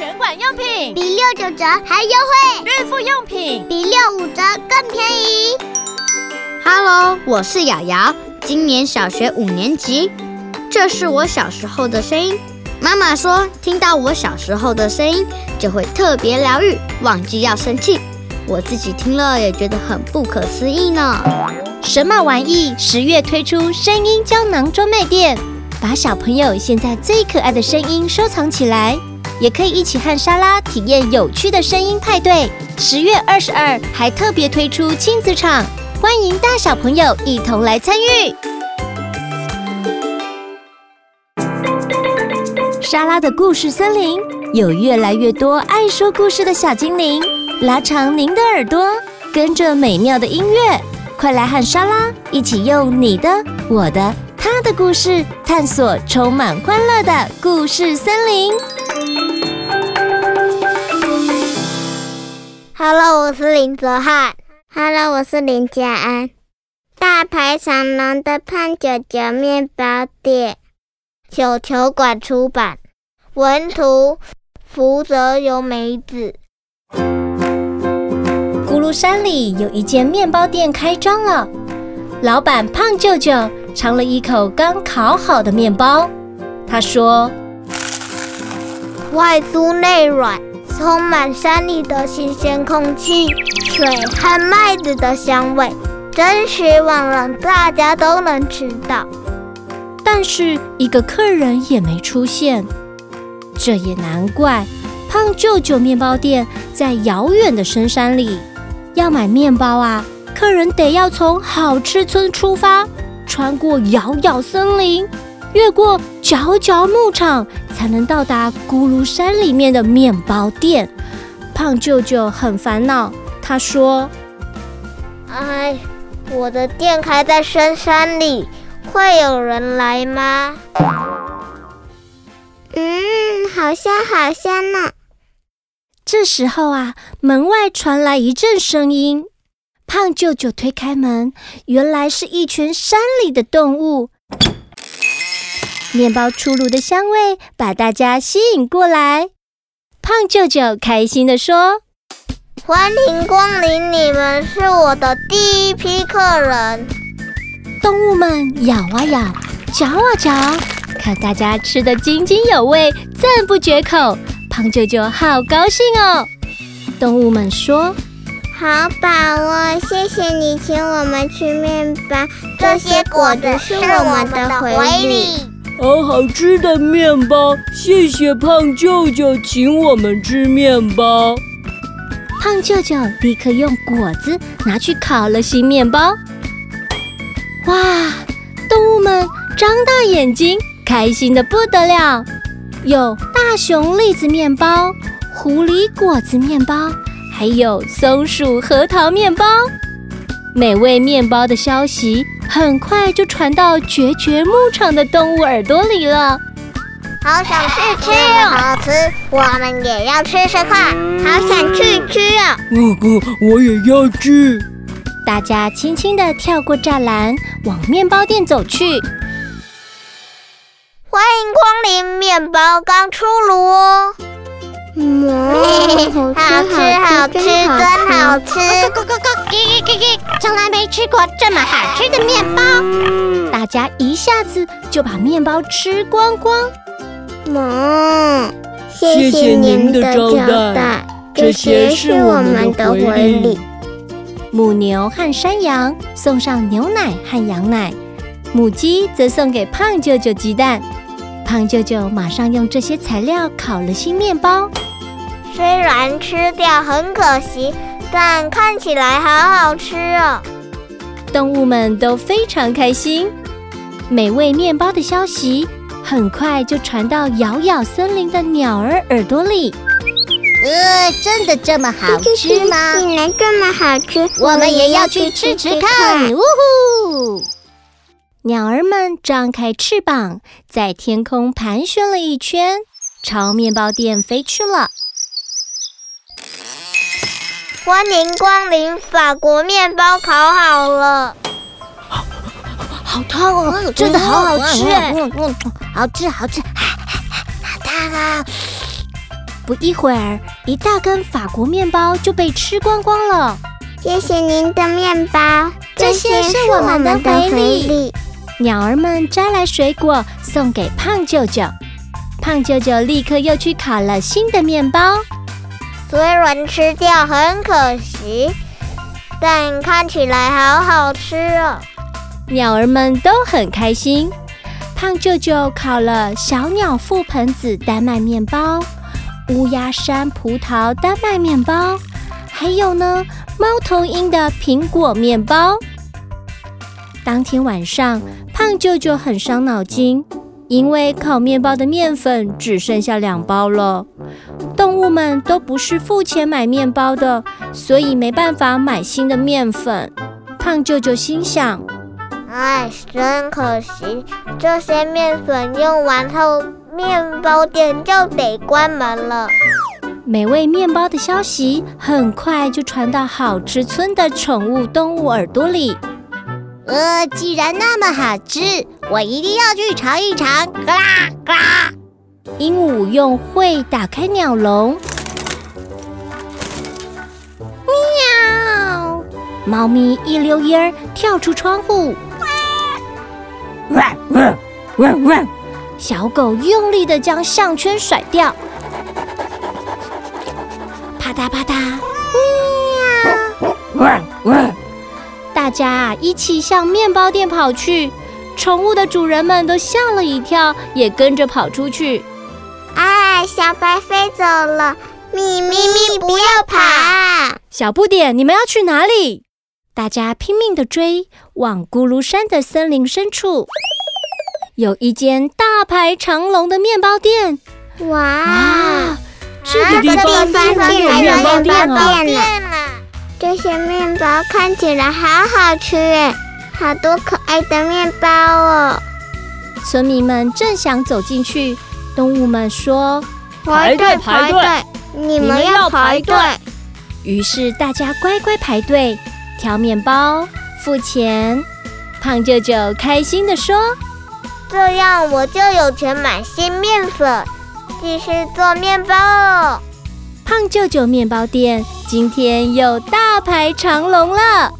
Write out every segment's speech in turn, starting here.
全馆用品比六九折还优惠，孕妇用品比六五折更便宜。Hello，我是瑶瑶，今年小学五年级。这是我小时候的声音。妈妈说，听到我小时候的声音就会特别疗愈，忘记要生气。我自己听了也觉得很不可思议呢。神马玩意十月推出声音胶囊专卖店，把小朋友现在最可爱的声音收藏起来，也可以一起和莎拉体验有趣的声音派对。十月二十二还特别推出亲子场，欢迎大小朋友一同来参与。莎拉的故事森林有越来越多爱说故事的小精灵。拉长您的耳朵，跟着美妙的音乐，快来和莎拉一起用你的、我的、他的故事，探索充满欢乐的故事森林。Hello，我是林泽汉。Hello，我是林家安。大排长龙的胖舅舅面包店，球球馆出版，文图：福泽由美子。咕噜山里有一间面包店开张了，老板胖舅舅尝了一口刚烤好的面包，他说：“外酥内软，充满山里的新鲜空气、水和麦子的香味，真希望让大家都能吃到。”但是一个客人也没出现，这也难怪，胖舅舅面包店在遥远的深山里。要买面包啊，客人得要从好吃村出发，穿过遥遥森林，越过角角牧场，才能到达咕噜山里面的面包店。胖舅舅很烦恼，他说：“哎，我的店开在深山里，会有人来吗？”嗯，好香好香呢。这时候啊，门外传来一阵声音。胖舅舅推开门，原来是一群山里的动物。面包出炉的香味把大家吸引过来。胖舅舅开心地说：“欢迎光临，你们是我的第一批客人。”动物们咬啊咬，嚼啊嚼，看大家吃得津津有味，赞不绝口。胖舅舅好高兴哦！动物们说：“好饱哦，谢谢你请我们吃面包，这些果子是我们的回礼。好好吃的面包，谢谢胖舅舅请我们吃面包。”胖舅舅立刻用果子拿去烤了新面包。哇！动物们张大眼睛，开心的不得了。有大熊栗子面包、狐狸果子面包，还有松鼠核桃面包。美味面包的消息很快就传到绝绝牧场的动物耳朵里了。好想去吃哦！好吃，我们也要吃吃看。好想去吃啊！哥哥，我也要去。大家轻轻地跳过栅栏，往面包店走去。欢迎光临，面包刚出炉哦！嗯，好吃好吃，真好吃！咕咕咕咕，叽叽叽，从来没吃过这么好吃的面包。大家一下子就把面包吃光光。嗯，谢谢您的招待，这些是我们的回礼。母牛和山羊送上牛奶和羊奶，母鸡则送给胖舅舅鸡蛋。胖舅舅马上用这些材料烤了新面包，虽然吃掉很可惜，但看起来好好吃哦。动物们都非常开心，美味面包的消息很快就传到遥遥森林的鸟儿耳朵里。呃，真的这么好吃吗？竟然这么好吃，我们也要去吃吃看！呜呼！鸟儿们张开翅膀，在天空盘旋了一圈，朝面包店飞去了。欢迎光临，法国面包烤好了。好，好烫哦，真的好好吃，嗯嗯，好吃好吃，好烫啊！不一会儿，一大根法国面包就被吃光光了。谢谢您的面包，这些是我们的回礼。鸟儿们摘来水果送给胖舅舅，胖舅舅立刻又去烤了新的面包。虽然吃掉很可惜，但看起来好好吃哦。鸟儿们都很开心。胖舅舅烤了小鸟覆盆子丹麦面包、乌鸦山葡萄丹麦面包，还有呢，猫头鹰的苹果面包。当天晚上，胖舅舅很伤脑筋，因为烤面包的面粉只剩下两包了。动物们都不是付钱买面包的，所以没办法买新的面粉。胖舅舅心想。哎，真可惜！这些面粉用完后，面包店就得关门了。美味面包的消息很快就传到好吃村的宠物动物耳朵里。呃，既然那么好吃，我一定要去尝一尝。嘎啦嘎啦！鹦鹉用喙打开鸟笼。喵！猫咪一溜烟儿跳出窗户。汪汪汪汪！小狗用力地将项圈甩掉，啪嗒啪嗒，喵！汪汪！大家啊一起向面包店跑去，宠物的主人们都吓了一跳，也跟着跑出去。哎，小白飞走了，咪咪咪不要跑！小不点，你们要去哪里？大家拼命的追，往咕噜山的森林深处，有一间大排长龙的面包店。哇，哇这个地方竟然有面包店啊！这些面包看起来好好吃耶，好多可爱的面包哦！村民们正想走进去，动物们说：“排队排队，你们要排队。”于是大家乖乖排队。挑面包，付钱。胖舅舅开心地说：“这样我就有钱买新面粉，继续做面包哦。”胖舅舅面包店今天又大排长龙了。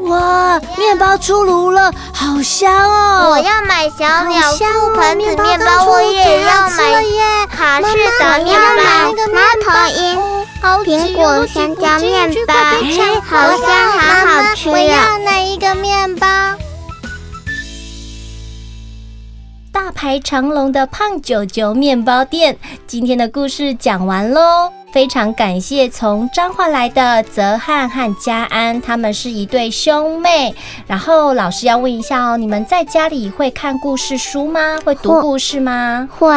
哇，面包出炉了，好香哦！我要买小鸟覆盆子面包，我也要买耶！好吃的面包，猫头鹰、苹果、香蕉面包，好香，好好吃呀！我要那一个面包？大排长龙的胖九九面包店，今天的故事讲完喽。非常感谢从彰化来的泽汉和嘉安，他们是一对兄妹。然后老师要问一下哦，你们在家里会看故事书吗？会读故事吗？会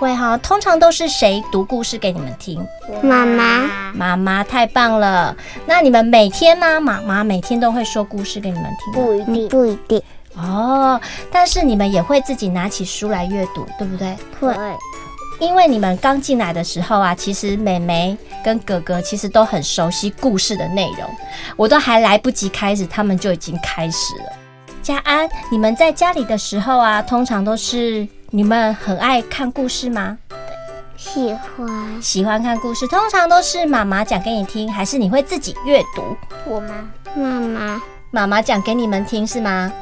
会哈。通常都是谁读故事给你们听？妈妈。妈妈太棒了。那你们每天呢？妈妈每天都会说故事给你们听？不一定，不一定。哦，但是你们也会自己拿起书来阅读，对不对？会。因为你们刚进来的时候啊，其实妹妹跟哥哥其实都很熟悉故事的内容，我都还来不及开始，他们就已经开始了。家安，你们在家里的时候啊，通常都是你们很爱看故事吗？喜欢，喜欢看故事，通常都是妈妈讲给你听，还是你会自己阅读？我吗？妈妈，妈妈讲给你们听是吗？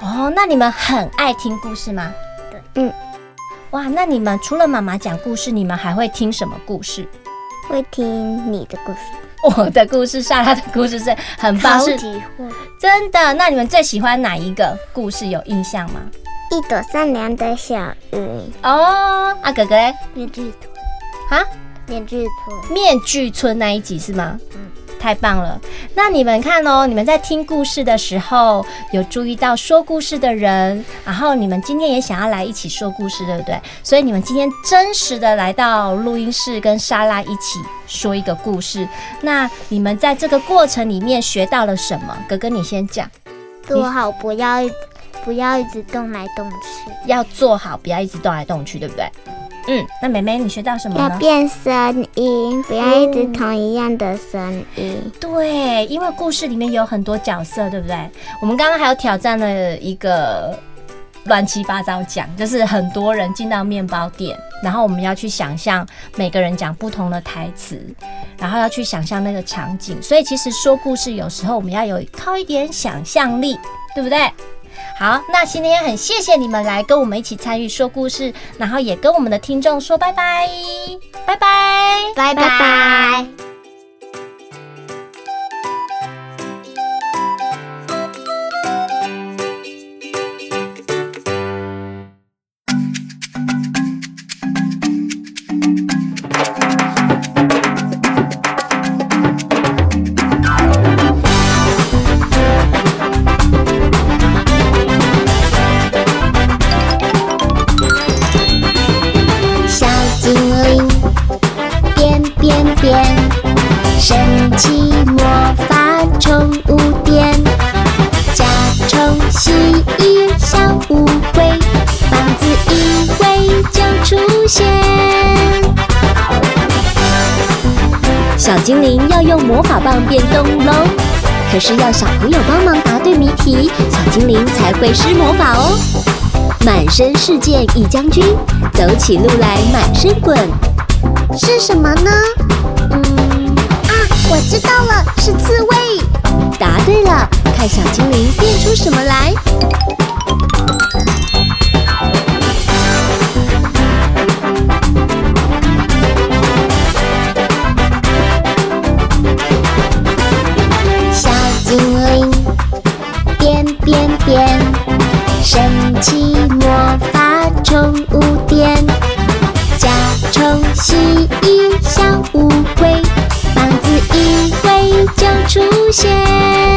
哦，那你们很爱听故事吗？对，嗯。哇，那你们除了妈妈讲故事，你们还会听什么故事？会听你的故事，我的故事，莎拉的故事是很棒，是真的。那你们最喜欢哪一个故事？有印象吗？一朵善良的小鱼。哦，阿哥哥嘞？面具村。啊？面具村。面具村那一集是吗？嗯。太棒了！那你们看哦，你们在听故事的时候有注意到说故事的人，然后你们今天也想要来一起说故事，对不对？所以你们今天真实的来到录音室，跟莎拉一起说一个故事。那你们在这个过程里面学到了什么？哥哥，你先讲。做好，不要不要一直动来动去。要做好，不要一直动来动去，对不对？嗯，那妹妹你学到什么呢？要变声音，不要一直同一样的声音。嗯。对，因为故事里面有很多角色，对不对？我们刚刚还有挑战了一个乱七八糟讲，就是很多人进到面包店，然后我们要去想象每个人讲不同的台词，然后要去想象那个场景。所以其实说故事有时候我们要有靠一点想象力，对不对？好，那今天很谢谢你们来跟我们一起参与说故事，然后也跟我们的听众说拜拜，拜拜，拜拜。拜拜。小精灵要用魔法棒变动物喽，可是要小朋友帮忙答对谜题，小精灵才会施魔法哦。满身是箭一将军，走起路来满身滚，是什么呢？嗯啊，我知道了，是刺猬。答对了，看小精灵变出什么来。神奇魔法宠物店，甲虫蜥蜴小乌龟，棒子一挥就出现。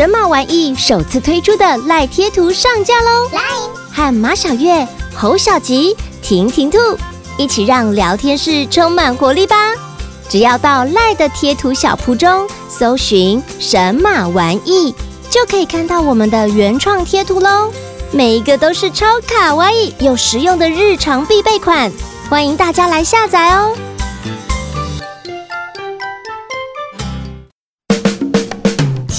神马玩意首次推出的赖贴图上架喽！来，和马小月、侯小吉、婷婷兔一起让聊天室充满活力吧！只要到赖的贴图小铺中搜寻“神马玩意”，就可以看到我们的原创贴图喽！每一个都是超卡哇伊又实用的日常必备款，欢迎大家来下载哦！